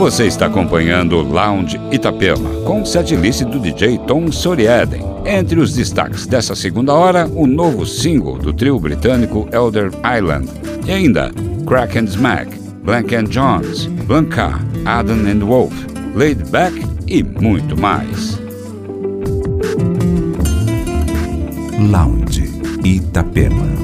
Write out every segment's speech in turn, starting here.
Você está acompanhando o Lounge Itapema com o setlist do DJ Tom Soriaden. Entre os destaques dessa segunda hora, o novo single do trio britânico Elder Island. E ainda, Crack and Smack, Blank and Jones, Blanca, Adam and Wolf, Laid Back e muito mais. Lounge Itapema.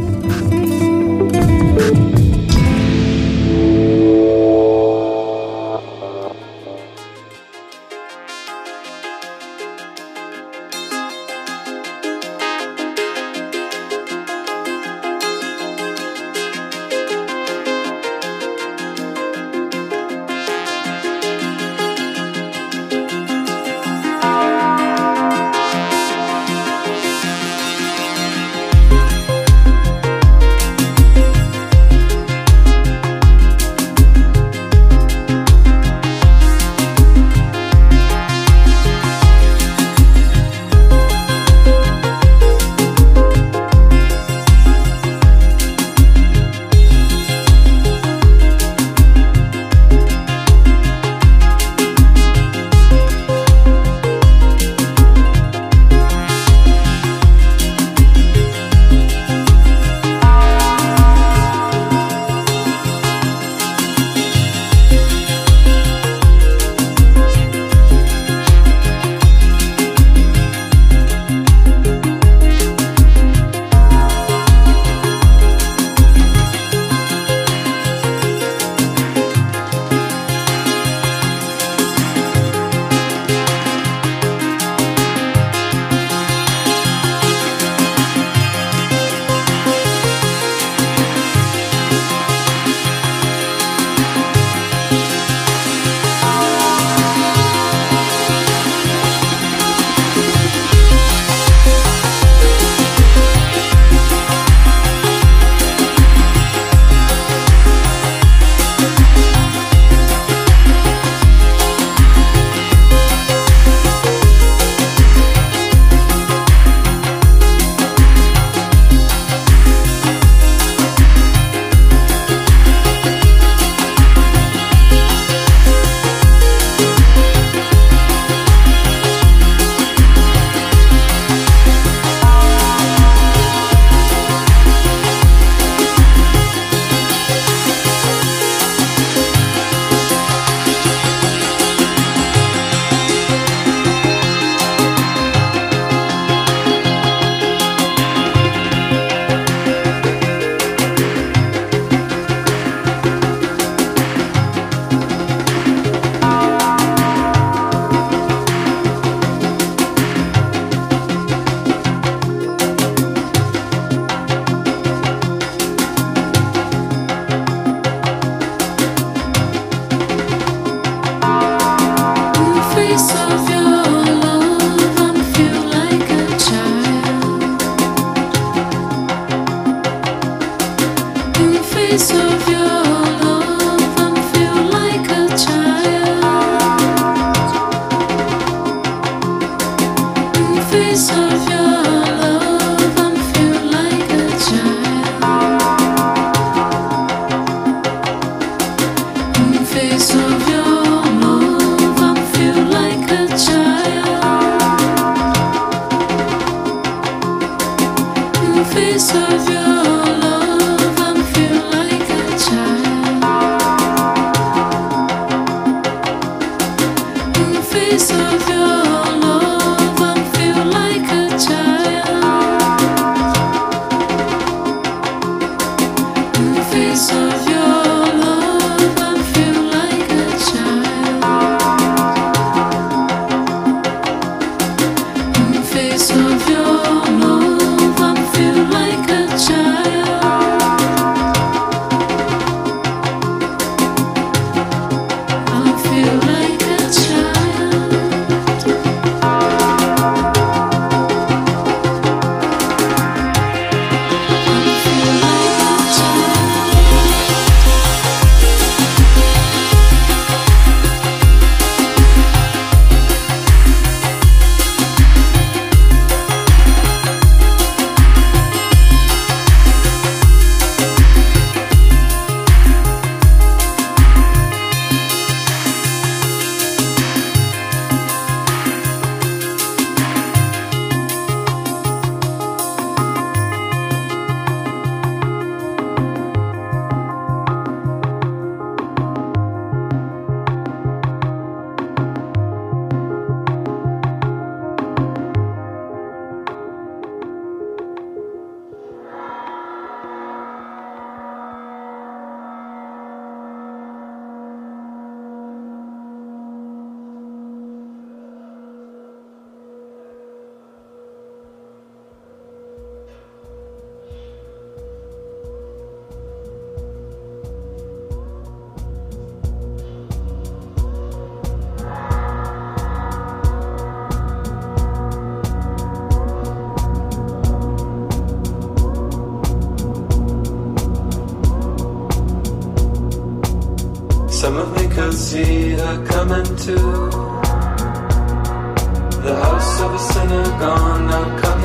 can see her coming to the house of a sinner gone now.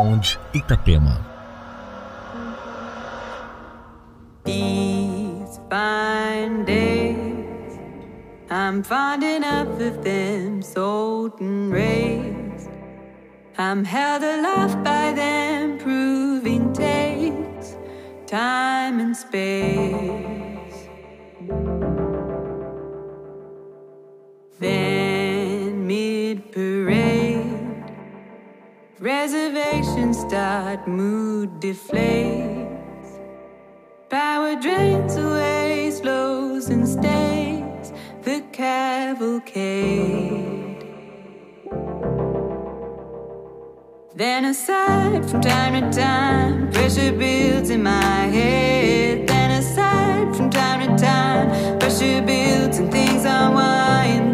Lounge Itapema. These fine days, I'm finding up of them, sold and raised. I'm held aloft by them, proving takes time and space. Reservations start, mood deflates. Power drains away, slows and stays. The cavalcade. Then aside from time to time, pressure builds in my head. Then aside from time to time, pressure builds and things unwind.